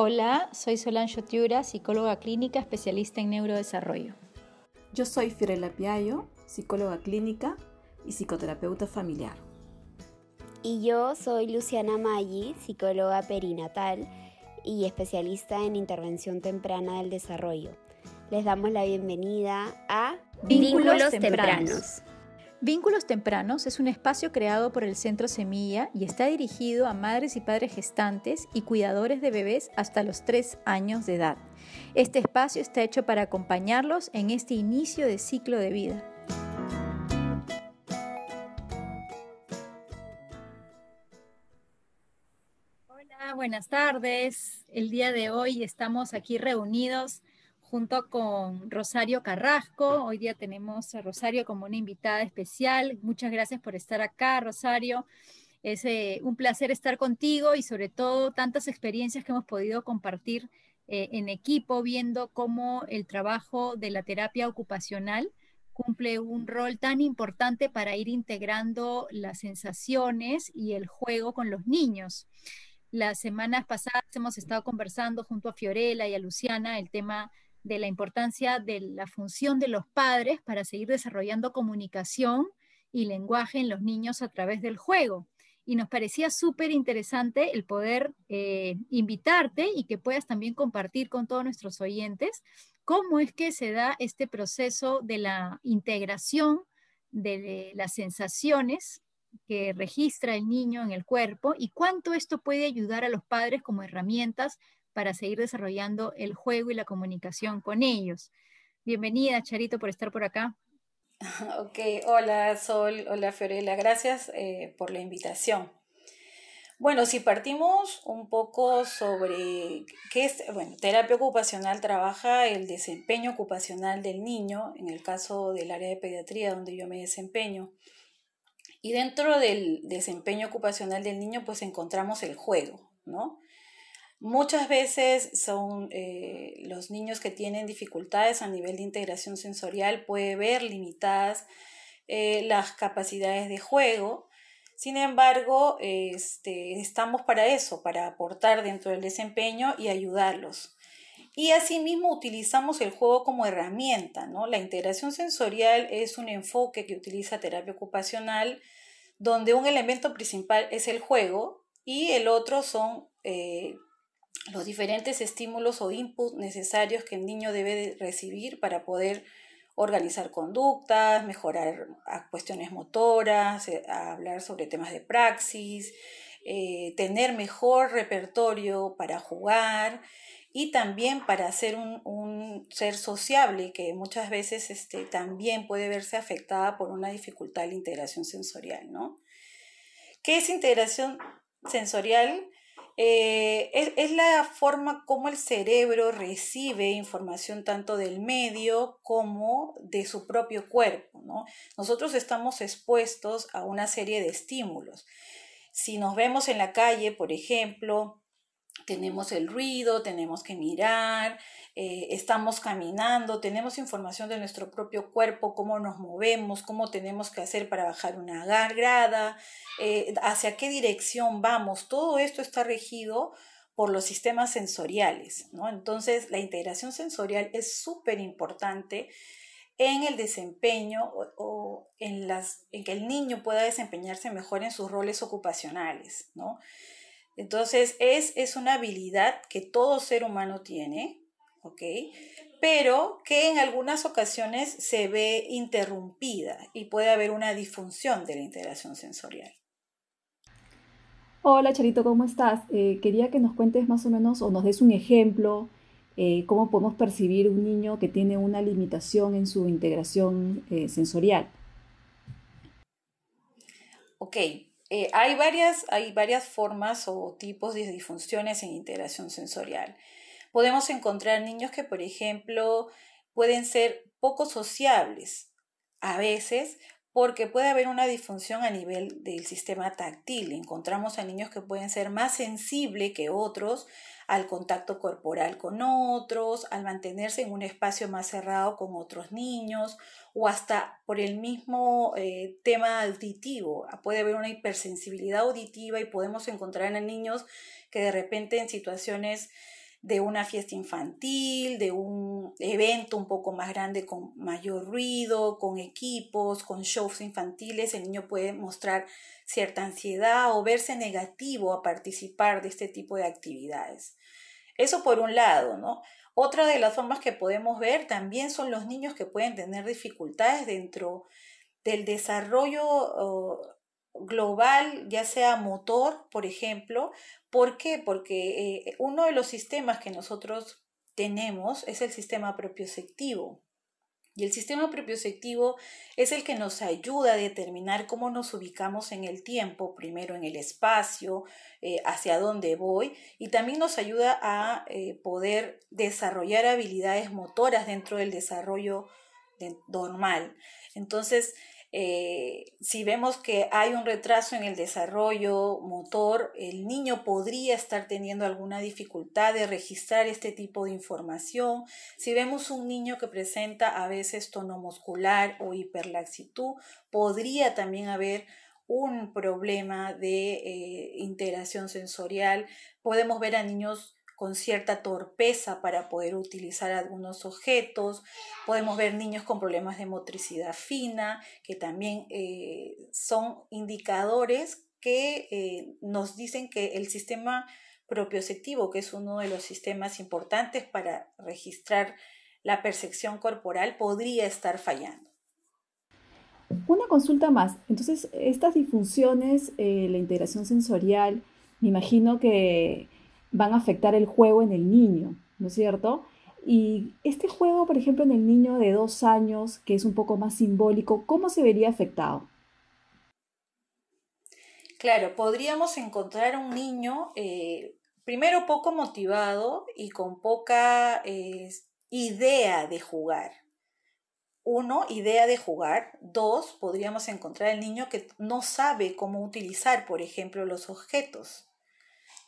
Hola, soy Solange Otiura, psicóloga clínica especialista en neurodesarrollo. Yo soy Fiorella Piayo, psicóloga clínica y psicoterapeuta familiar. Y yo soy Luciana Maggi, psicóloga perinatal y especialista en intervención temprana del desarrollo. Les damos la bienvenida a Vínculos, tempranos. Vínculos Tempranos es un espacio creado por el Centro Semilla y está dirigido a madres y padres gestantes y cuidadores de bebés hasta los 3 años de edad. Este espacio está hecho para acompañarlos en este inicio de ciclo de vida. Hola, buenas tardes. El día de hoy estamos aquí reunidos junto con Rosario Carrasco. Hoy día tenemos a Rosario como una invitada especial. Muchas gracias por estar acá, Rosario. Es eh, un placer estar contigo y sobre todo tantas experiencias que hemos podido compartir eh, en equipo, viendo cómo el trabajo de la terapia ocupacional cumple un rol tan importante para ir integrando las sensaciones y el juego con los niños. Las semanas pasadas hemos estado conversando junto a Fiorella y a Luciana el tema de la importancia de la función de los padres para seguir desarrollando comunicación y lenguaje en los niños a través del juego. Y nos parecía súper interesante el poder eh, invitarte y que puedas también compartir con todos nuestros oyentes cómo es que se da este proceso de la integración de las sensaciones que registra el niño en el cuerpo y cuánto esto puede ayudar a los padres como herramientas para seguir desarrollando el juego y la comunicación con ellos. Bienvenida, Charito, por estar por acá. Ok, hola Sol, hola Fiorella, gracias eh, por la invitación. Bueno, si partimos un poco sobre qué es, bueno, terapia ocupacional trabaja el desempeño ocupacional del niño, en el caso del área de pediatría donde yo me desempeño. Y dentro del desempeño ocupacional del niño, pues encontramos el juego, ¿no? Muchas veces son eh, los niños que tienen dificultades a nivel de integración sensorial, puede ver limitadas eh, las capacidades de juego. Sin embargo, este, estamos para eso, para aportar dentro del desempeño y ayudarlos. Y asimismo utilizamos el juego como herramienta, ¿no? La integración sensorial es un enfoque que utiliza terapia ocupacional, donde un elemento principal es el juego y el otro son eh, los diferentes estímulos o inputs necesarios que el niño debe recibir para poder organizar conductas, mejorar cuestiones motoras, eh, hablar sobre temas de praxis, eh, tener mejor repertorio para jugar y también para ser un, ser sociable que muchas veces este, también puede verse afectada por una dificultad de integración sensorial, ¿no? ¿Qué es integración sensorial? Eh, es, la forma como el cerebro recibe información tanto del medio como de su propio cuerpo. Nosotros estamos expuestos a una serie de estímulos. Si nos vemos en la calle, por ejemplo, tenemos el ruido, tenemos que mirar, eh, estamos caminando, tenemos información de nuestro propio cuerpo, cómo nos movemos, cómo tenemos que hacer para bajar una grada, eh, hacia qué dirección vamos. Todo esto está regido por los sistemas sensoriales. ¿no? Entonces, la integración sensorial es súper importante en el desempeño o, en, las, en que el niño pueda desempeñarse mejor en sus roles ocupacionales. ¿no? Entonces, es, es una habilidad que todo ser humano tiene, ¿ok? Pero que en algunas ocasiones se ve interrumpida y puede haber una disfunción de la integración sensorial. Hola Charito, ¿cómo estás? Eh, quería que nos cuentes más o menos o nos des un ejemplo eh, cómo podemos percibir un niño que tiene una limitación en su integración eh, sensorial. Ok, eh, hay, varias, hay varias formas o tipos de disfunciones en integración sensorial. Podemos encontrar niños que, por ejemplo, pueden ser poco sociables a veces porque puede haber una disfunción a nivel del sistema táctil. Encontramos a niños que pueden ser más sensibles que otros al contacto corporal con otros, al mantenerse en un espacio más cerrado con otros niños o hasta por el mismo eh, tema auditivo. Puede haber una hipersensibilidad auditiva y podemos encontrar a niños que de repente en situaciones de una fiesta infantil, de un evento un poco más grande con mayor ruido, con equipos, con shows infantiles, el niño puede mostrar cierta ansiedad o verse negativo a participar de este tipo de actividades. Eso por un lado, ¿no? Otra de las formas que podemos ver también son los niños que pueden tener dificultades dentro del desarrollo global, ya sea motor, por ejemplo. ¿Por qué? Porque eh, uno de los sistemas que nosotros tenemos es el sistema propioceptivo. Y el sistema propioceptivo es el que nos ayuda a determinar cómo nos ubicamos en el tiempo, primero en el espacio, eh, hacia dónde voy, y también nos ayuda a eh, poder desarrollar habilidades motoras dentro del desarrollo normal. Entonces, eh, si vemos que hay un retraso en el desarrollo motor, el niño podría estar teniendo alguna dificultad de registrar este tipo de información. Si vemos un niño que presenta a veces tono muscular o hiperlaxitud, podría también haber un problema de eh, integración sensorial. Podemos ver a niños con cierta torpeza para poder utilizar algunos objetos. Podemos ver niños con problemas de motricidad fina, que también eh, son indicadores que eh, nos dicen que el sistema propioceptivo, que es uno de los sistemas importantes para registrar la percepción corporal, podría estar fallando. Una consulta más. Entonces, estas disfunciones, eh, la integración sensorial, me imagino que van a afectar el juego en el niño, ¿no es cierto? Y este juego, por ejemplo, en el niño de dos años, que es un poco más simbólico, ¿cómo se vería afectado? Claro, podríamos encontrar un niño eh, primero poco motivado y con poca eh, idea de jugar. Uno, idea de jugar. Dos, podríamos encontrar el niño que no sabe cómo utilizar, por ejemplo, los objetos.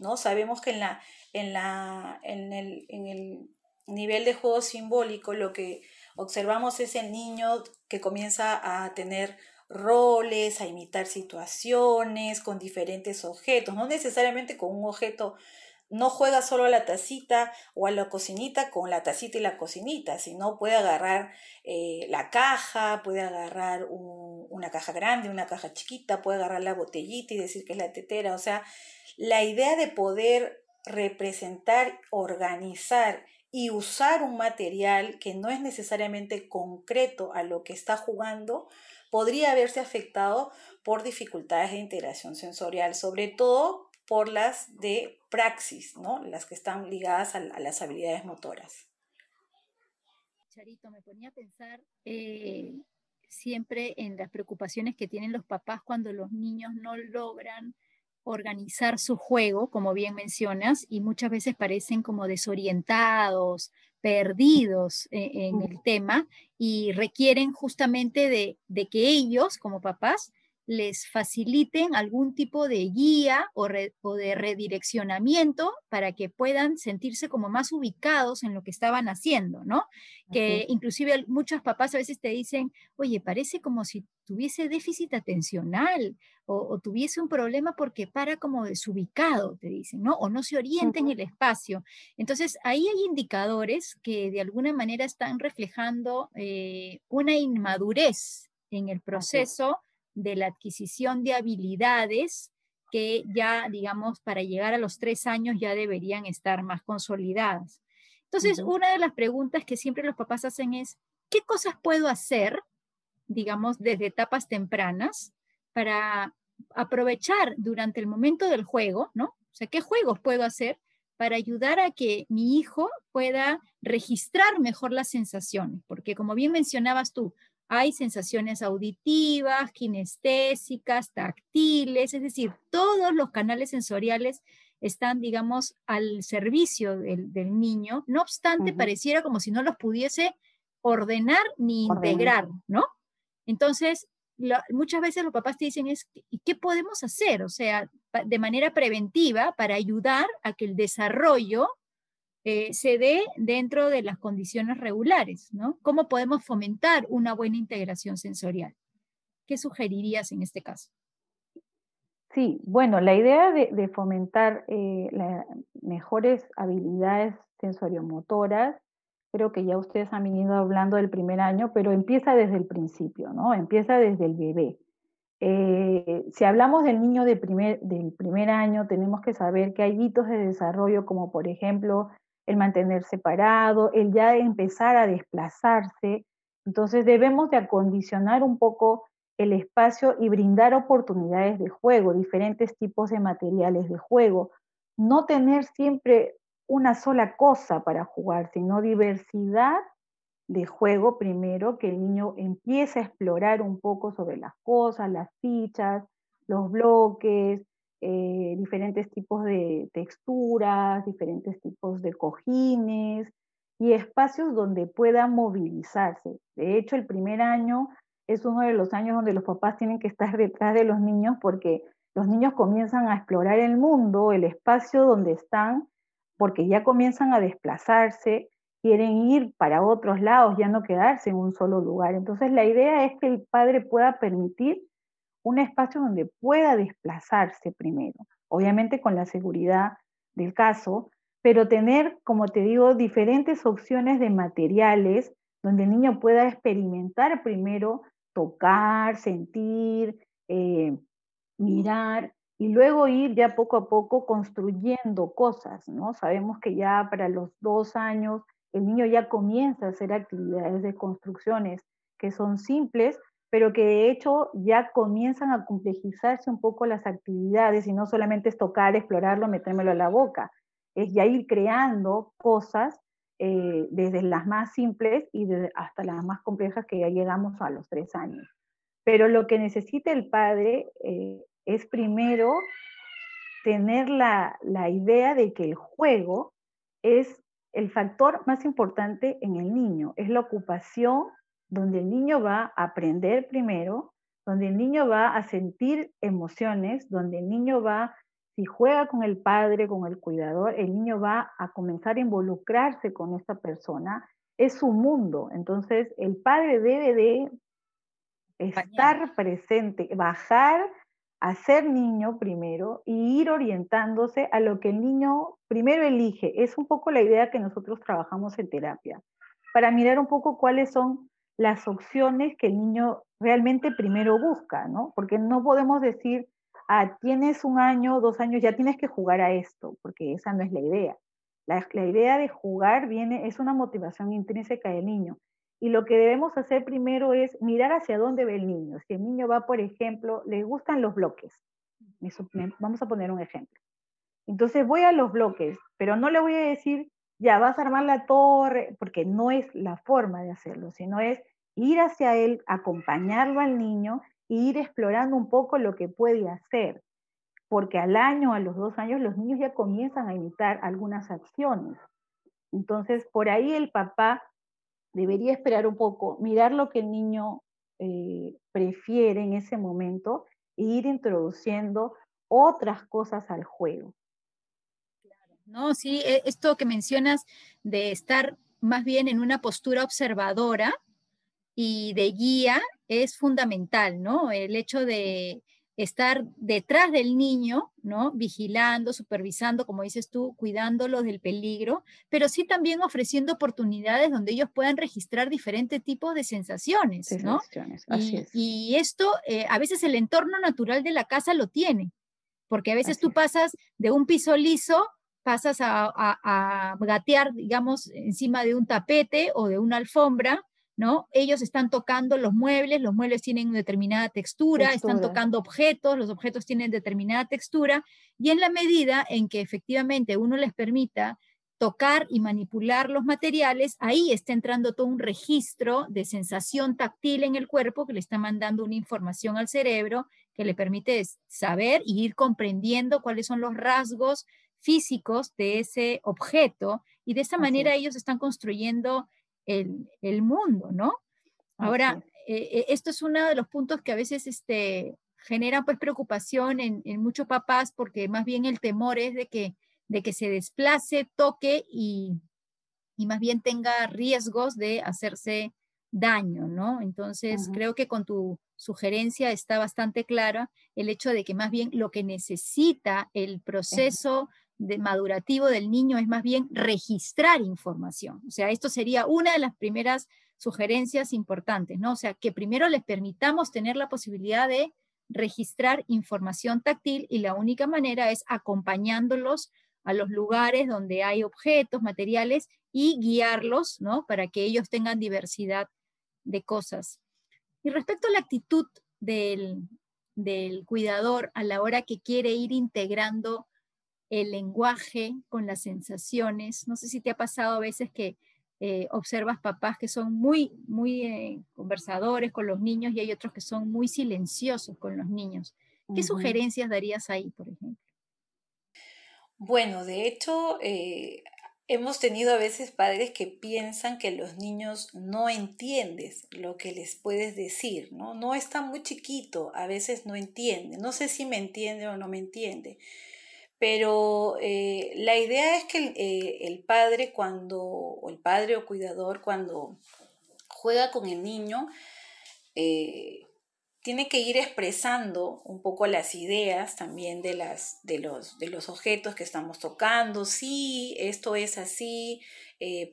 ¿No? Sabemos que en, la, en, la, en, el, en el nivel de juego simbólico lo que observamos es el niño que comienza a tener roles, a imitar situaciones con diferentes objetos, no necesariamente con un objeto, no juega solo a la tacita o a la cocinita con la tacita y la cocinita, sino puede agarrar eh, la caja, puede agarrar una caja grande, una caja chiquita, puede agarrar la botellita y decir que es la tetera, o sea, la idea de poder representar, organizar y usar un material que no es necesariamente concreto a lo que está jugando, podría haberse afectado por dificultades de integración sensorial, sobre todo por las de praxis, ¿no? las que están ligadas a, las habilidades motoras. Charito, me ponía a pensar eh, siempre en las preocupaciones que tienen los papás cuando los niños no logran organizar su juego, como bien mencionas, y muchas veces parecen como desorientados, perdidos eh, en, el tema y requieren justamente de, de, que ellos, como papás, les faciliten algún tipo de guía o, de redireccionamiento para que puedan sentirse como más ubicados en lo que estaban haciendo, ¿no? Que inclusive muchos papás a veces te dicen, oye, parece como si tuviese déficit atencional o, tuviese un problema porque para como desubicado, te dicen, ¿no? O no se orienta en el espacio. Entonces, ahí hay indicadores que de alguna manera están reflejando eh, una inmadurez en el proceso de la adquisición de habilidades que ya, digamos, para llegar a los tres años ya deberían estar más consolidadas. Entonces, una de las preguntas que siempre los papás hacen es, ¿qué cosas puedo hacer, digamos, desde etapas tempranas para aprovechar durante el momento del juego, ¿no? O sea, ¿qué juegos puedo hacer para ayudar a que mi hijo pueda registrar mejor las sensaciones? Porque como bien mencionabas tú, hay sensaciones auditivas, kinestésicas, táctiles, es decir, todos los canales sensoriales están, digamos, al servicio del, niño. No obstante, pareciera como si no los pudiese ordenar ni integrar, ¿no? Entonces, muchas veces los papás te dicen, es, ¿y qué podemos hacer? O sea, de manera preventiva para ayudar a que el desarrollo eh, se dé dentro de las condiciones regulares, ¿no? ¿Cómo podemos fomentar una buena integración sensorial? ¿Qué sugerirías en este caso? Sí, bueno, la idea de, fomentar eh, mejores habilidades sensoriomotoras, creo que ya ustedes han venido hablando del primer año, pero empieza desde el principio, ¿no? Empieza desde el bebé. Eh, si hablamos del niño del primer año, tenemos que saber que hay hitos de desarrollo, como por ejemplo el mantenerse parado, el ya empezar a desplazarse. Entonces debemos de acondicionar un poco el espacio y brindar oportunidades de juego, diferentes tipos de materiales de juego. No tener siempre una sola cosa para jugar, sino diversidad de juego primero, que el niño empiece a explorar un poco sobre las cosas, las fichas, los bloques, eh, diferentes tipos de texturas, diferentes tipos de cojines y espacios donde pueda movilizarse. De hecho, el primer año es uno de los años donde los papás tienen que estar detrás de los niños porque los niños comienzan a explorar el mundo, el espacio donde están, porque ya comienzan a desplazarse, quieren ir para otros lados, ya no quedarse en un solo lugar. Entonces la idea es que el padre pueda permitir un espacio donde pueda desplazarse primero, obviamente con la seguridad del caso, pero tener, como te digo, diferentes opciones de materiales donde el niño pueda experimentar primero, tocar, sentir, eh, mirar, y luego ir ya poco a poco construyendo cosas, ¿no? Sabemos que ya para los dos años el niño ya comienza a hacer actividades de construcciones que son simples, pero que de hecho ya comienzan a complejizarse un poco las actividades y no solamente es tocar, explorarlo, metérmelo a la boca, es ya ir creando cosas eh, desde las más simples y hasta las más complejas que ya llegamos a los tres años. Pero lo que necesita el padre eh, es primero tener la, la idea de que el juego es el factor más importante en el niño, es la ocupación donde el niño va a aprender primero, donde el niño va a sentir emociones, donde el niño va, si juega con el padre, con el cuidador, el niño va a comenzar a involucrarse con esta persona, es su mundo. Entonces, el padre debe de estar presente, bajar a ser niño primero y ir orientándose a lo que el niño primero elige. Es un poco la idea que nosotros trabajamos en terapia, para mirar un poco cuáles son las opciones que el niño realmente primero busca, ¿no? Porque no podemos decir, ah, tienes un año, dos años, ya tienes que jugar a esto, porque esa no es la idea. La, idea de jugar viene, es una motivación intrínseca del niño. Y lo que debemos hacer primero es mirar hacia dónde ve el niño. Si el niño va, por ejemplo, le gustan los bloques. Vamos a poner un ejemplo. Entonces voy a los bloques, pero no le voy a decir, ya vas a armar la torre, porque no es la forma de hacerlo, sino es ir hacia él, acompañarlo al niño e ir explorando un poco lo que puede hacer. Porque al año, a los dos años, los niños ya comienzan a imitar algunas acciones. Entonces, por ahí el papá debería esperar un poco, mirar lo que el niño eh, prefiere en ese momento e ir introduciendo otras cosas al juego. No, sí, e, esto que mencionas de estar más bien en una postura observadora y de guía es fundamental, ¿no? El hecho de estar detrás del niño, ¿no? Vigilando, supervisando, como dices tú, cuidándolo del peligro, pero sí también ofreciendo oportunidades donde ellos puedan registrar diferentes tipos de sensaciones, ¿no? y, esto, eh, a veces el entorno natural de la casa lo tiene, porque a veces tú pasas de un piso liso, pasas a gatear, digamos, encima de un tapete o de una alfombra, ¿no? Ellos están tocando los muebles, los muebles tienen determinada textura, están tocando objetos, los objetos tienen determinada textura, y en la medida en que efectivamente uno les permita tocar y manipular los materiales, ahí está entrando todo un registro de sensación táctil en el cuerpo que le está mandando una información al cerebro que le permite saber y ir comprendiendo cuáles son los rasgos físicos de ese objeto y de esa manera ellos están construyendo el, mundo, ¿no? Ahora, eh, eh, esto es uno de los puntos que a veces este, genera pues preocupación en, muchos papás porque más bien el temor es de que, de que se desplace, toque y, y más bien tenga riesgos de hacerse daño, ¿no? Entonces, creo que con tu sugerencia está bastante clara, el hecho de que más bien lo que necesita el proceso de madurativo del niño es más bien registrar información. O sea, esto sería una de las primeras sugerencias importantes, ¿no? O sea, que primero les permitamos tener la posibilidad de registrar información táctil y la única manera es acompañándolos a los lugares donde hay objetos, materiales y guiarlos, ¿no? Para que ellos tengan diversidad de cosas. Y respecto a la actitud del, del cuidador a la hora que quiere ir integrando el lenguaje con las sensaciones, no sé si te ha pasado a veces que eh, observas papás que son muy, muy eh, conversadores con los niños y hay otros que son muy silenciosos con los niños. ¿Qué sugerencias darías ahí, por ejemplo? Bueno, de hecho, eh, hemos tenido a veces padres que piensan que los niños no entiendes lo que les puedes decir, ¿no? No está muy chiquito, a veces no entiende. No sé si me entiende o no me entiende. Pero eh, la idea es que eh, el, padre cuando, o el padre o cuidador cuando juega con el niño, eh, tiene que ir expresando un poco las ideas también de, las, de, los, de los objetos que estamos tocando. Sí, esto es así.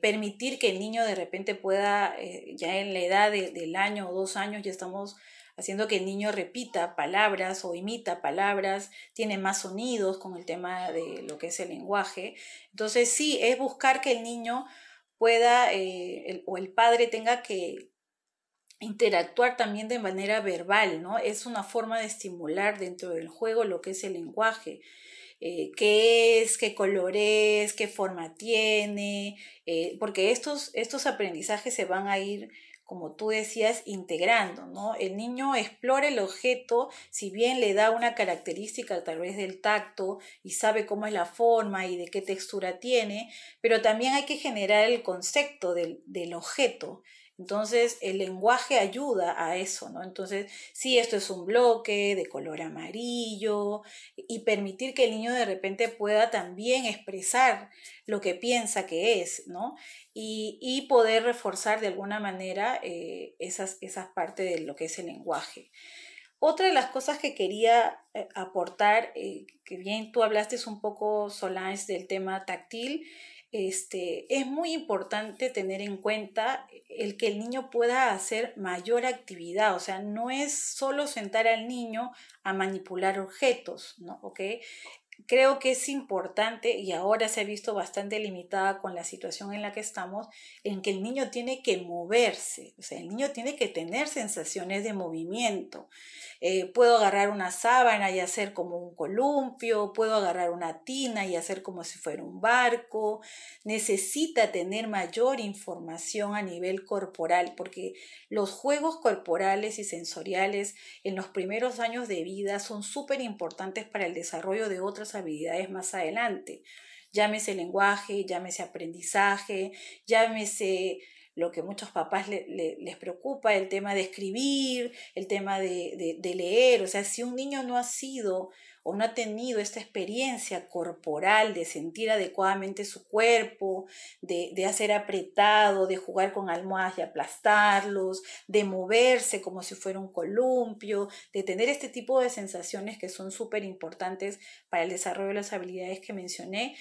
permitir que el niño de repente pueda, ya en la edad del año o dos años, ya estamos haciendo que el niño repita palabras o imita palabras, tiene más sonidos con el tema de lo que es el lenguaje. Entonces sí, es buscar que el niño pueda eh, o el padre tenga que interactuar también de manera verbal, ¿no? Es una forma de estimular dentro del juego lo que es el lenguaje. Eh, qué es, qué color es, qué forma tiene, eh, porque estos, estos aprendizajes se van a ir como tú decías, integrando, ¿no? El niño explora el objeto, si bien le da una característica a través del tacto y sabe cómo es la forma y de qué textura tiene, pero también hay que generar el concepto del, del objeto. Entonces, el lenguaje ayuda a eso, ¿no? Entonces, sí, esto es un bloque de color amarillo y permitir que el niño de repente pueda también expresar lo que piensa que es, ¿no? Y, poder reforzar de alguna manera eh, esas, esas partes de lo que es el lenguaje. Otra de las cosas que quería eh, aportar, eh, que bien tú hablaste un poco, Solange, del tema táctil, este, es muy importante tener en cuenta el que el niño pueda hacer mayor actividad, o sea, no es solo sentar al niño a manipular objetos, ¿no? Creo que es importante y ahora se ha visto bastante limitada con la situación en la que estamos, en que el niño tiene que moverse, o sea, el niño tiene que tener sensaciones de movimiento. Eh, puedo agarrar una sábana y hacer como un columpio, puedo agarrar una tina y hacer como si fuera un barco. Necesita tener mayor información a nivel corporal, porque los juegos corporales y sensoriales en los primeros años de vida son súper importantes para el desarrollo de otras habilidades más adelante. Llámese lenguaje, llámese aprendizaje, llámese lo que muchos papás les preocupa, el tema de escribir, el tema de, leer. O sea, si un niño no ha sido o no ha tenido esta experiencia corporal de sentir adecuadamente su cuerpo, de, de, hacer apretado, de jugar con almohadas y aplastarlos, de moverse como si fuera un columpio, de tener este tipo de sensaciones que son súper importantes para el desarrollo de las habilidades que mencioné,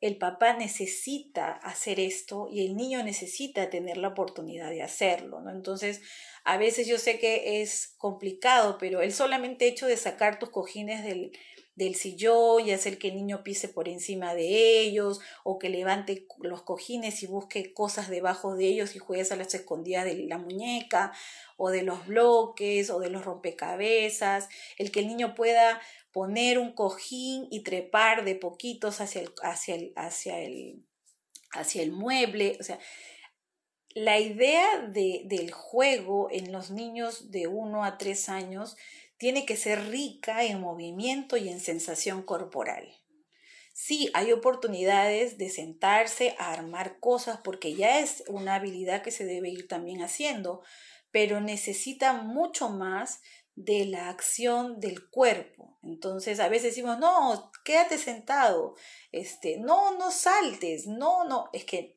el papá necesita hacer esto y el niño necesita tener la oportunidad de hacerlo, ¿no? Entonces, a veces yo sé que es complicado, pero el solamente hecho de sacar tus cojines del, del sillón y hacer que el niño pise por encima de ellos o que levante los cojines y busque cosas debajo de ellos y juegues a las escondidas de la muñeca o de los bloques o de los rompecabezas, el que el niño pueda poner un cojín y trepar de poquitos hacia el, hacia el, hacia el, hacia el mueble. O sea, la idea de, del juego en los niños de 1 a 3 años tiene que ser rica en movimiento y en sensación corporal. Sí, hay oportunidades de sentarse a armar cosas porque ya es una habilidad que se debe ir también haciendo, pero necesita mucho más de la acción del cuerpo. Entonces, a veces decimos, no, quédate sentado, este, no, no saltes, no, no, es que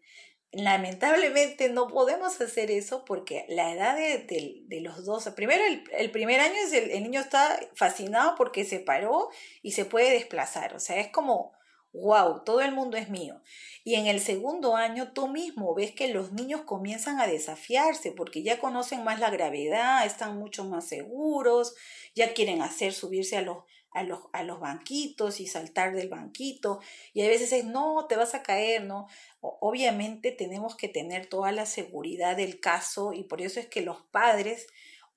lamentablemente no podemos hacer eso porque la edad de, los dos, primero el, primer año es el, el, niño está fascinado porque se paró y se puede desplazar, o sea, es como, wow, todo el mundo es mío. Y en el segundo año tú mismo ves que los niños comienzan a desafiarse porque ya conocen más la gravedad, están mucho más seguros, ya quieren hacer subirse a los a los, a los banquitos y saltar del banquito. Y a veces es, no, te vas a caer, ¿no? Obviamente tenemos que tener toda la seguridad del caso y por eso es que los padres,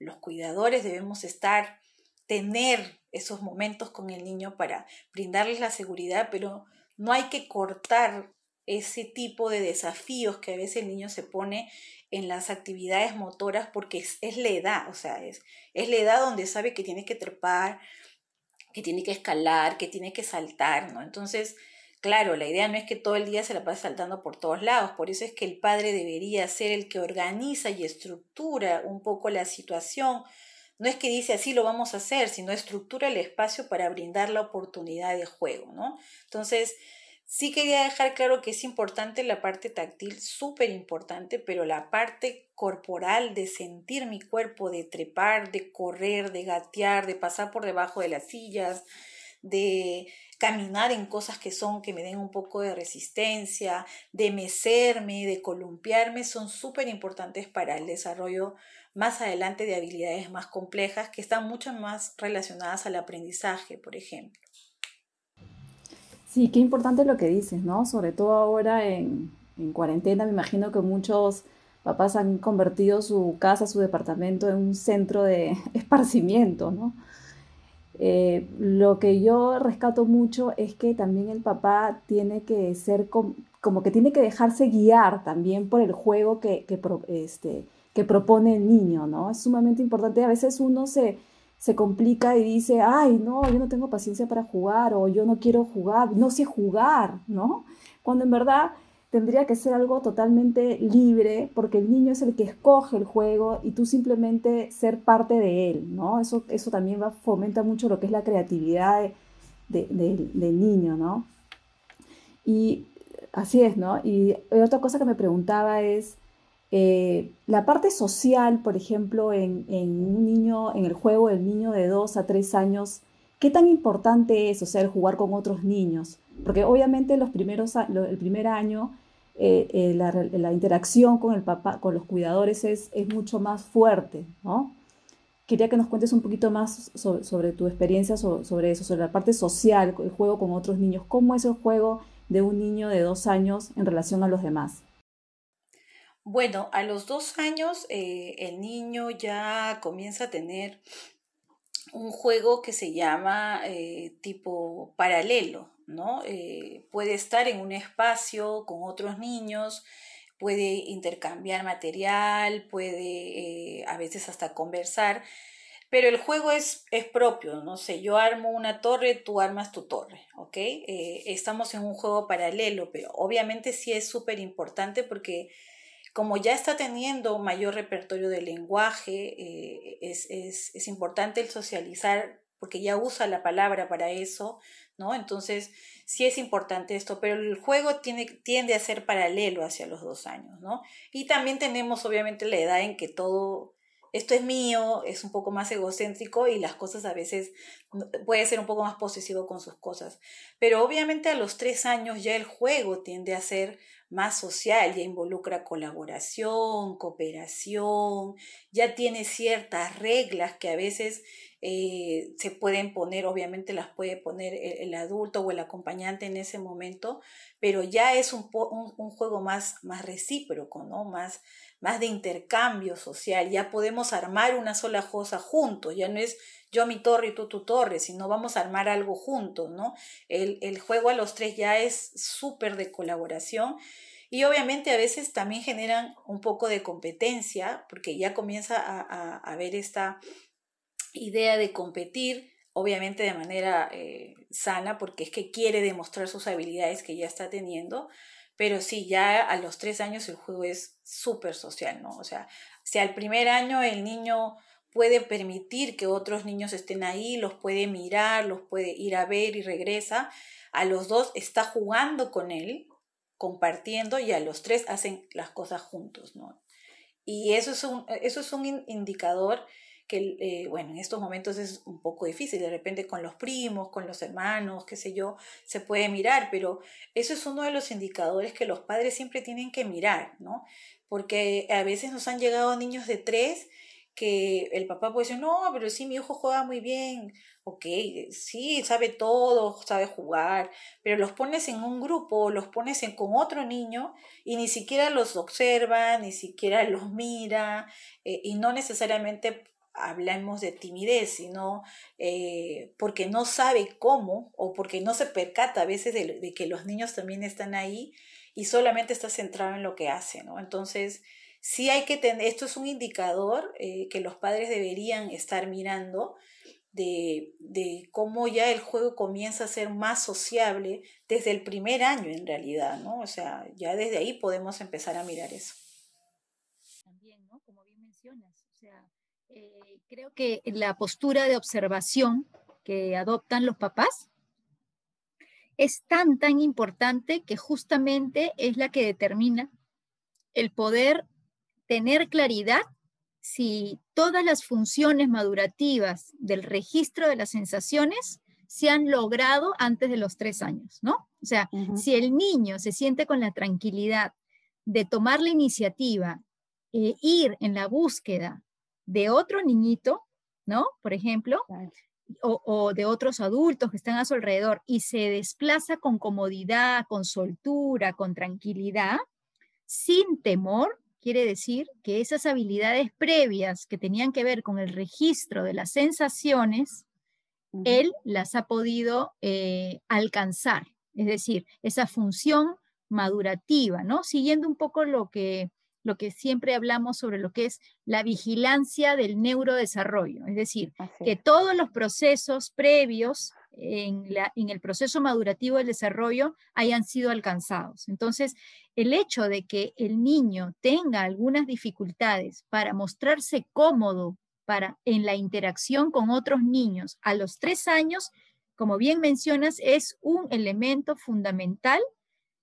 los cuidadores debemos estar, tener esos momentos con el niño para brindarles la seguridad, pero no hay que cortar ese tipo de desafíos que a veces el niño se pone en las actividades motoras porque es, la edad, o sea, es, es la edad donde sabe que tiene que trepar, que tiene que escalar, que tiene que saltar, ¿no? Entonces, claro, la idea no es que todo el día se la pase saltando por todos lados, por eso es que el padre debería ser el que organiza y estructura un poco la situación. No es que dice así lo vamos a hacer, sino estructura el espacio para brindar la oportunidad de juego, ¿no? Entonces, Sí quería dejar claro que es importante la parte táctil, súper importante, pero la parte corporal de sentir mi cuerpo, de trepar, de correr, de gatear, de pasar por debajo de las sillas, de caminar en cosas que son que me den un poco de resistencia, de mecerme, de columpiarme, son súper importantes para el desarrollo más adelante de habilidades más complejas que están mucho más relacionadas al aprendizaje, por ejemplo. Sí, qué importante lo que dices, ¿no? Sobre todo ahora en, cuarentena, me imagino que muchos papás han convertido su casa, su departamento en un centro de esparcimiento, ¿no? Eh, lo que yo rescato mucho es que también el papá tiene que ser como que tiene que dejarse guiar también por el juego que, que, este, que propone el niño, ¿no? Es sumamente importante. A veces uno se, se complica y dice, ay, no, yo no tengo paciencia para jugar o yo no quiero jugar, no sé jugar, ¿no? Cuando en verdad tendría que ser algo totalmente libre porque el niño es el que escoge el juego y tú simplemente ser parte de él, ¿no? Eso, eso también va, fomenta mucho lo que es la creatividad del niño, ¿no? Y así es, ¿no? Y otra cosa que me preguntaba es, eh, la parte social, por ejemplo, en, un niño, en el juego del niño de 2 a 3 años, ¿qué tan importante es, o sea, jugar con otros niños? Porque obviamente los primeros, el primer año eh, eh, la, interacción con el papá, con los cuidadores es, es mucho más fuerte, ¿no? Quería que nos cuentes un poquito más sobre, tu experiencia sobre eso, sobre la parte social, el juego con otros niños. ¿Cómo es el juego de un niño de dos años en relación a los demás? Bueno, a los dos años eh, el niño ya comienza a tener un juego que se llama tipo paralelo, ¿no? Eh, puede estar en un espacio con otros niños, puede intercambiar material, puede a veces hasta conversar, pero el juego es, es propio, no sé, yo armo una torre, tú armas tu torre, ¿ok? estamos en un juego paralelo, pero obviamente sí es súper importante porque como ya está teniendo mayor repertorio de lenguaje, eh, es, importante el socializar porque ya usa la palabra para eso, ¿no? Entonces, sí es importante esto, pero el juego tiene, tiende a ser paralelo hacia los dos años, ¿no? Y también tenemos obviamente la edad en que todo, esto es mío, es un poco más egocéntrico y las cosas a veces puede ser un poco más posesivo con sus cosas. Pero obviamente a los tres años ya el juego tiende a ser más social, ya involucra colaboración, cooperación, ya tiene ciertas reglas que a veces eh, se pueden poner, obviamente las puede poner el, adulto o el acompañante en ese momento, pero ya es un, un, juego más, más recíproco, ¿no? Más, más de intercambio social, ya podemos armar una sola cosa juntos, ya no es yo mi torre y tú tu torre, sino vamos a armar algo juntos, ¿no? El, el juego a los tres ya es súper de colaboración y obviamente a veces también generan un poco de competencia, porque ya comienza a, a, a ver esta idea de competir, obviamente de manera eh, sana, porque es que quiere demostrar sus habilidades que ya está teniendo, pero sí, ya a los tres años el juego es súper social, ¿no? O sea, si al primer año el niño puede permitir que otros niños estén ahí, los puede mirar, los puede ir a ver y regresa. A los dos está jugando con él, compartiendo y a los tres hacen las cosas juntos, ¿no? Y eso es un, eso es un indicador que, eh, bueno, en estos momentos es un poco difícil, de repente con los primos, con los hermanos, qué sé yo, se puede mirar, pero eso es uno de los indicadores que los padres siempre tienen que mirar, ¿no? Porque a veces nos han llegado niños de tres que el papá puede decir, no, pero sí, mi hijo juega muy bien, ok, sí, sabe todo, sabe jugar, pero los pones en un grupo, los pones en, con otro niño y ni siquiera los observa, ni siquiera los mira, eh, y no necesariamente hablamos de timidez, sino eh, porque no sabe cómo o porque no se percata a veces de, que los niños también están ahí y solamente está centrado en lo que hace, ¿no? Entonces, sí hay que tener, esto es un indicador eh, que los padres deberían estar mirando de, de, cómo ya el juego comienza a ser más sociable desde el primer año en realidad, ¿no? O sea, ya desde ahí podemos empezar a mirar eso. También, ¿no? Como bien mencionas, o sea, eh, creo que la postura de observación que adoptan los papás es tan, tan importante que justamente es la que determina el poder tener claridad si todas las funciones madurativas del registro de las sensaciones se han logrado antes de los tres años, ¿no? O sea, si el niño se siente con la tranquilidad de tomar la iniciativa, e ir en la búsqueda de otro niñito, ¿no? Por ejemplo, o, de otros adultos que están a su alrededor y se desplaza con comodidad, con soltura, con tranquilidad, sin temor, quiere decir que esas habilidades previas que tenían que ver con el registro de las sensaciones, él las ha podido eh, alcanzar. Es decir, esa función madurativa, ¿no? Siguiendo un poco lo que lo que siempre hablamos sobre lo que es la vigilancia del neurodesarrollo, es decir, que todos los procesos previos en, en, el proceso madurativo del desarrollo hayan sido alcanzados. Entonces, el hecho de que el niño tenga algunas dificultades para mostrarse cómodo para, en la interacción con otros niños a los tres años, como bien mencionas, es un elemento fundamental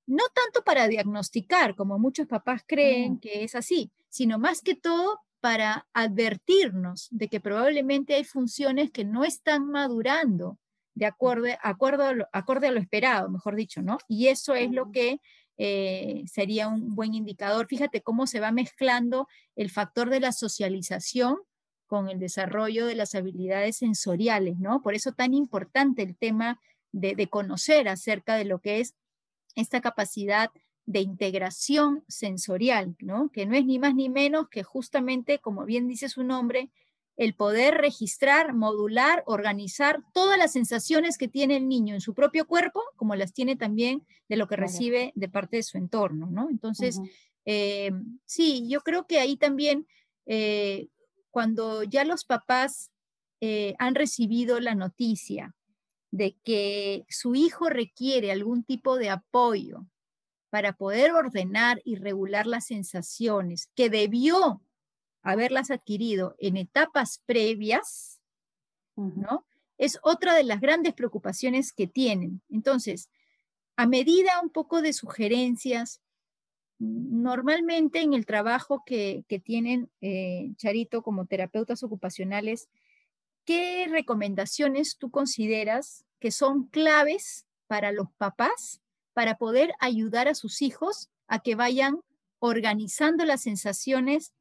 no tanto para diagnosticar, como muchos papás creen mm. que es así, sino más que todo para advertirnos de que probablemente hay funciones que no están madurando de acuerdo, acuerdo a, lo, acorde a lo esperado, mejor dicho, ¿no? Y eso es lo que eh, sería un buen indicador. Fíjate cómo se va mezclando el factor de la socialización con el desarrollo de las habilidades sensoriales, ¿no? Por eso tan importante el tema de, de conocer acerca de lo que es esta capacidad de integración sensorial, ¿no? que no es ni más ni menos que justamente, como bien dice su nombre, el poder registrar, modular, organizar todas las sensaciones que tiene el niño en su propio cuerpo, como las tiene también de lo que recibe de parte de su entorno, ¿no? Entonces, eh, sí, yo creo que ahí también, eh, cuando ya los papás eh, han recibido la noticia de que su hijo requiere algún tipo de apoyo para poder ordenar y regular las sensaciones que debió haberlas adquirido en etapas previas, ¿no? Es otra de las grandes preocupaciones que tienen. Entonces, a medida un poco de sugerencias, normalmente en el trabajo que, tienen eh, Charito como terapeutas ocupacionales, ¿qué recomendaciones tú consideras que son claves para los papás para poder ayudar a sus hijos a que vayan organizando las sensaciones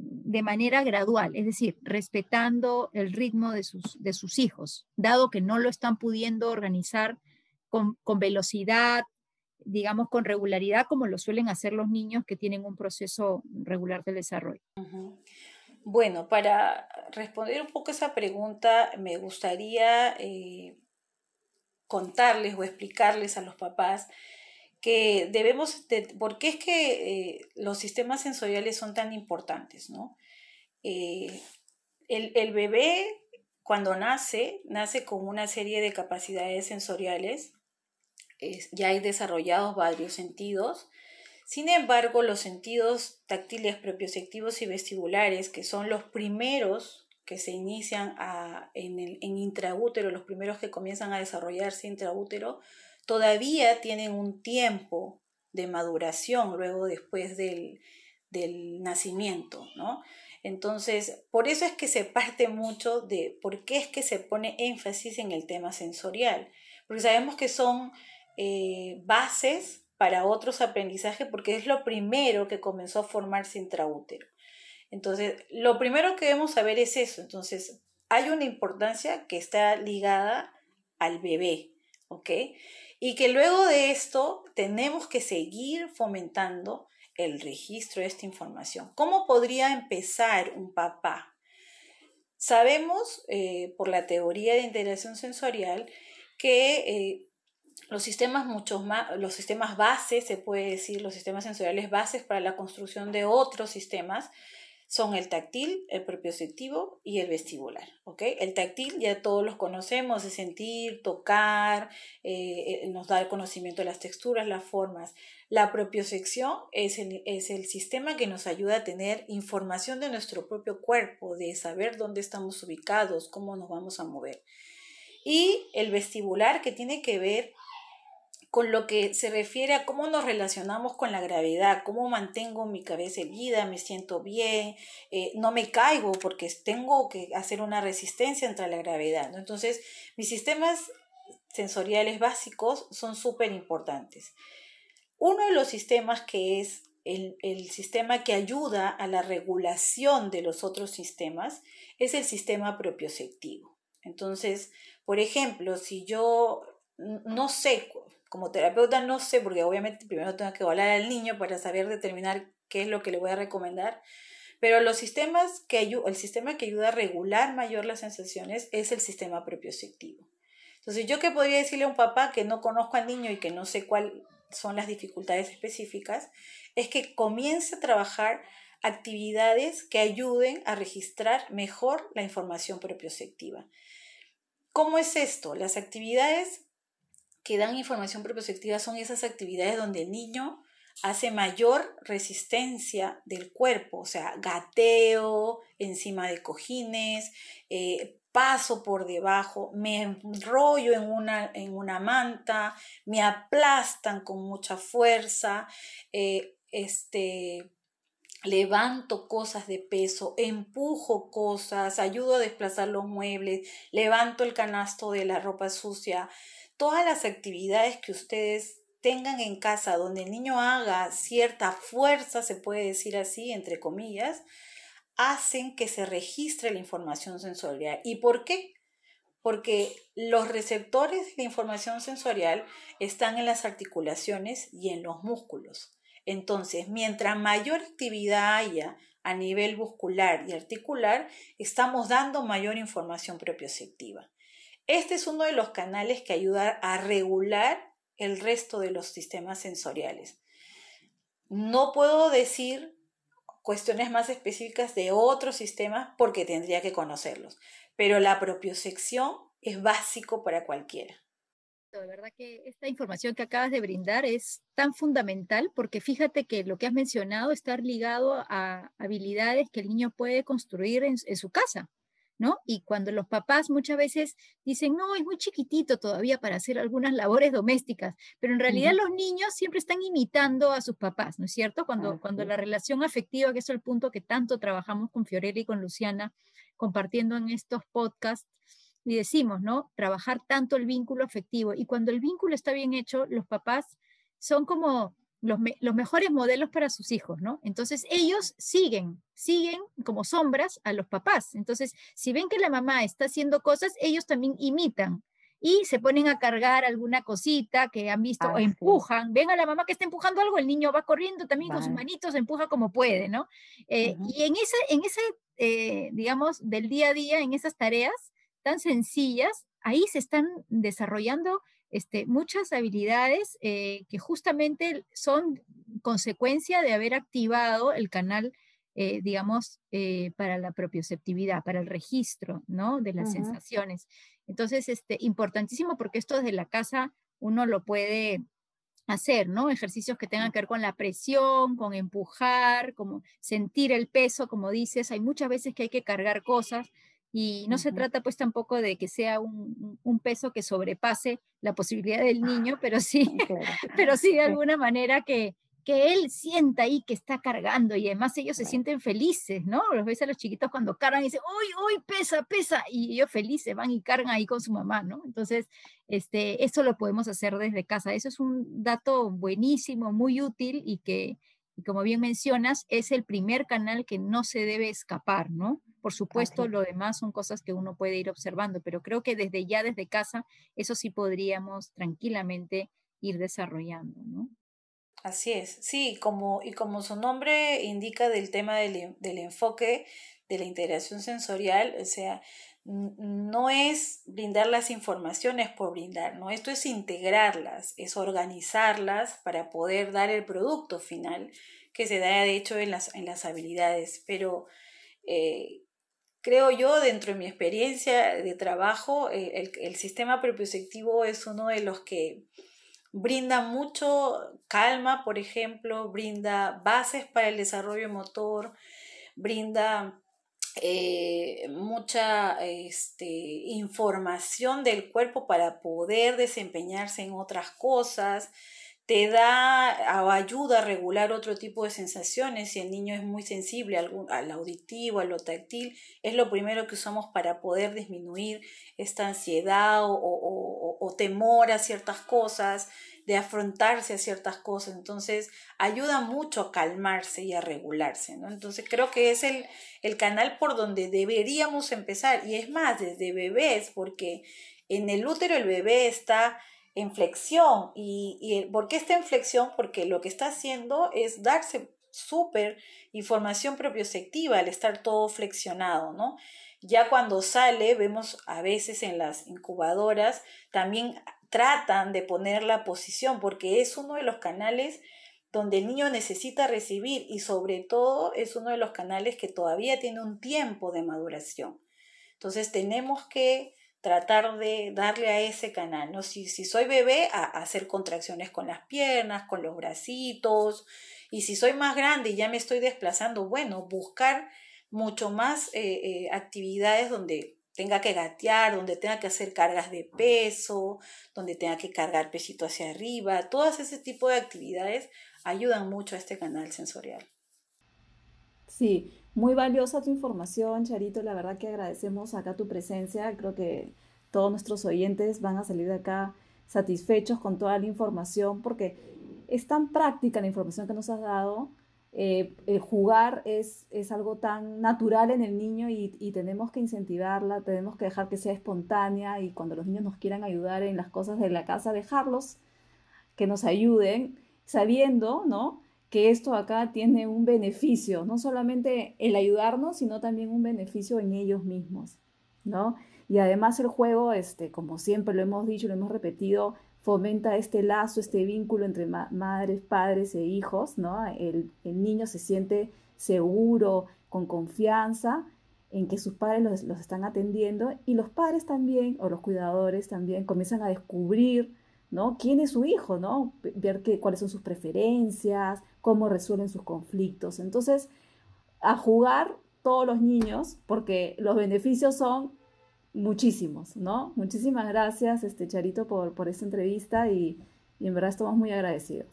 de manera gradual, es decir, respetando el ritmo de sus, hijos, dado que no lo están pudiendo organizar con, velocidad, digamos, con regularidad, como lo suelen hacer los niños que tienen un proceso regular de desarrollo. Bueno, para responder un poco esa pregunta, me gustaría eh, contarles o explicarles a los papás que debemos, de, por qué es que eh, los sistemas sensoriales son tan importantes, ¿no? Eh, el, el, bebé cuando nace, nace con una serie de capacidades sensoriales, ya hay desarrollados varios sentidos, sin embargo, los sentidos táctiles, propioceptivos y vestibulares, que son los primeros que se inician en, el, en intraútero, los primeros que comienzan a desarrollarse intraútero, todavía tienen un tiempo de maduración luego después del, del nacimiento, ¿no? Entonces, por eso es que se parte mucho de por qué es que se pone énfasis en el tema sensorial, porque sabemos que son eh, bases para otros aprendizajes porque es lo primero que comenzó a formarse intraútero. Entonces, lo primero que debemos saber es eso. Entonces, hay una importancia que está ligada al bebé, ¿ok? Y que luego de esto tenemos que seguir fomentando el registro de esta información. ¿Cómo podría empezar un papá? Sabemos eh, por la teoría de integración sensorial que eh, los sistemas muchos más, los sistemas bases, se puede decir, los sistemas sensoriales bases para la construcción de otros sistemas, son el táctil, el propioceptivo y el vestibular. ¿ok? El táctil ya todos los conocemos, de sentir, tocar, eh, nos da el conocimiento de las texturas, las formas. La propiocepción es el, es el sistema que nos ayuda a tener información de nuestro propio cuerpo, de saber dónde estamos ubicados, cómo nos vamos a mover. Y el vestibular que tiene que ver con lo que se refiere a cómo nos relacionamos con la gravedad, cómo mantengo mi cabeza erguida, me siento bien, eh, no me caigo porque tengo que hacer una resistencia entre la gravedad. Entonces, mis sistemas sensoriales básicos son súper importantes. Uno de los sistemas que es el, el, sistema que ayuda a la regulación de los otros sistemas es el sistema propioceptivo. Entonces, por ejemplo, si yo no sé como terapeuta no sé, porque obviamente primero tengo que hablar al niño para saber determinar qué es lo que le voy a recomendar, pero los sistemas que el sistema que ayuda a regular mayor las sensaciones es el sistema propioceptivo. Entonces, yo qué podría decirle a un papá que no conozco al niño y que no sé cuáles son las dificultades específicas, es que comience a trabajar actividades que ayuden a registrar mejor la información propioceptiva. ¿Cómo es esto? Las actividades que dan información propioceptiva son esas actividades donde el niño hace mayor resistencia del cuerpo, o sea, gateo encima de cojines, eh, paso por debajo, me enrollo en una, en una manta, me aplastan con mucha fuerza, eh, este, levanto cosas de peso, empujo cosas, ayudo a desplazar los muebles, levanto el canasto de la ropa sucia, todas las actividades que ustedes tengan en casa donde el niño haga cierta fuerza, se puede decir así, entre comillas, hacen que se registre la información sensorial. ¿Y por qué? Porque los receptores de información sensorial están en las articulaciones y en los músculos. Entonces, mientras mayor actividad haya a nivel muscular y articular, estamos dando mayor información propioceptiva. Este es uno de los canales que ayuda a regular el resto de los sistemas sensoriales. No puedo decir cuestiones más específicas de otros sistemas porque tendría que conocerlos, pero la propiocepción es básico para cualquiera. De verdad que esta información que acabas de brindar es tan fundamental porque fíjate que lo que has mencionado está ligado a habilidades que el niño puede construir en, en su casa. ¿No? Y cuando los papás muchas veces dicen, no, es muy chiquitito todavía para hacer algunas labores domésticas, pero en realidad los niños siempre están imitando a sus papás, ¿no es cierto? Cuando, cuando la relación afectiva, que es el punto que tanto trabajamos con Fiorella y con Luciana, compartiendo en estos podcasts, y decimos, ¿no? Trabajar tanto el vínculo afectivo. Y cuando el vínculo está bien hecho, los papás son como los, mejores modelos para sus hijos, ¿no? Entonces ellos siguen, siguen como sombras a los papás. Entonces, si ven que la mamá está haciendo cosas, ellos también imitan y se ponen a cargar alguna cosita que han visto o empujan. Ven a la mamá que está empujando algo, el niño va corriendo también con sus manitos, empuja como puede, ¿no? Eh, y en ese, en ese eh, digamos, del día a día, en esas tareas tan sencillas, ahí se están desarrollando este, muchas habilidades eh, que justamente son consecuencia de haber activado el canal, eh, digamos, eh, para la propioceptividad, para el registro, ¿no? De las sensaciones. Entonces, este, importantísimo porque esto desde la casa uno lo puede hacer, ¿no? Ejercicios que tengan que ver con la presión, con empujar, como sentir el peso, como dices, hay muchas veces que hay que cargar cosas y no se trata pues tampoco de que sea un, peso que sobrepase la posibilidad del niño, pero sí, pero sí de alguna manera que, que él sienta ahí que está cargando y además ellos se sienten felices, ¿no? Los ves a los chiquitos cuando cargan y dicen, uy, uy, pesa, pesa, y ellos felices van y cargan ahí con su mamá, ¿no? Entonces, este, eso lo podemos hacer desde casa. Eso es un dato buenísimo, muy útil y que, como bien mencionas, es el primer canal que no se debe escapar, ¿no? Por supuesto, lo demás son cosas que uno puede ir observando, pero creo que desde ya, desde casa, eso sí podríamos tranquilamente ir desarrollando, ¿no? Así es, sí, como, y como su nombre indica del tema del, del enfoque de la integración sensorial, o sea, no es brindar las informaciones por brindar, ¿no? Esto es integrarlas, es organizarlas para poder dar el producto final que se da de hecho en las, en las habilidades. Pero eh, creo yo, dentro de mi experiencia de trabajo, eh, el, el, sistema propioceptivo es uno de los que brinda mucho calma, por ejemplo, brinda bases para el desarrollo motor, brinda eh, mucha este, información del cuerpo para poder desempeñarse en otras cosas, te da o ayuda a regular otro tipo de sensaciones. Si el niño es muy sensible al, auditivo, a lo táctil, es lo primero que usamos para poder disminuir esta ansiedad o, temor a ciertas cosas, de afrontarse a ciertas cosas. Entonces, ayuda mucho a calmarse y a regularse. Entonces, creo que es el canal por donde deberíamos empezar. Y es más, desde bebés, porque en el útero el bebé está en flexión. ¿Y, y por qué está en flexión? Porque lo que está haciendo es darse súper información propioceptiva al estar todo flexionado, ¿no? Ya cuando sale, vemos a veces en las incubadoras, también tratan de poner la posición porque es uno de los canales donde el niño necesita recibir y sobre todo es uno de los canales que todavía tiene un tiempo de maduración. Entonces tenemos que tratar de darle a ese canal, ¿no? Si, si soy bebé, a, hacer contracciones con las piernas, con los bracitos, y si soy más grande y ya me estoy desplazando, bueno, buscar mucho más eh, eh, actividades donde tenga que gatear, donde tenga que hacer cargas de peso, donde tenga que cargar pesito hacia arriba, todas ese tipo de actividades ayudan mucho a este canal sensorial. Sí, muy valiosa tu información, Charito. La verdad que agradecemos acá tu presencia. Creo que todos nuestros oyentes van a salir de acá satisfechos con toda la información porque es tan práctica la información que nos has dado. Eh, el jugar es, es, algo tan natural en el niño y, y, tenemos que incentivarla, tenemos que dejar que sea espontánea y cuando los niños nos quieran ayudar en las cosas de la casa, dejarlos que nos ayuden, sabiendo, ¿no? Que esto acá tiene un beneficio, no solamente el ayudarnos, sino también un beneficio en ellos mismos, ¿no? Y además el juego, este, como siempre lo hemos dicho, lo hemos repetido, fomenta este lazo, este vínculo entre madres, padres e hijos, ¿no? El, niño se siente seguro, con confianza en que sus padres los, los, están atendiendo y los padres también, o los cuidadores también, comienzan a descubrir, ¿no? ¿Quién es su hijo, ¿no? Ver que, cuáles son sus preferencias, cómo resuelven sus conflictos. Entonces, a jugar todos los niños, porque los beneficios son muchísimos, ¿no? Muchísimas gracias, este Charito, por, por esta entrevista y, en verdad estamos muy agradecidos.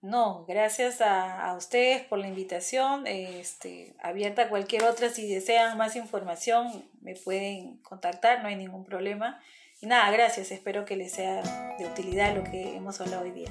No, gracias a, ustedes por la invitación. Este, abierta a cualquier otra, si desean más información, me pueden contactar, no hay ningún problema. Y nada, gracias, espero que les sea de utilidad lo que hemos hablado hoy día.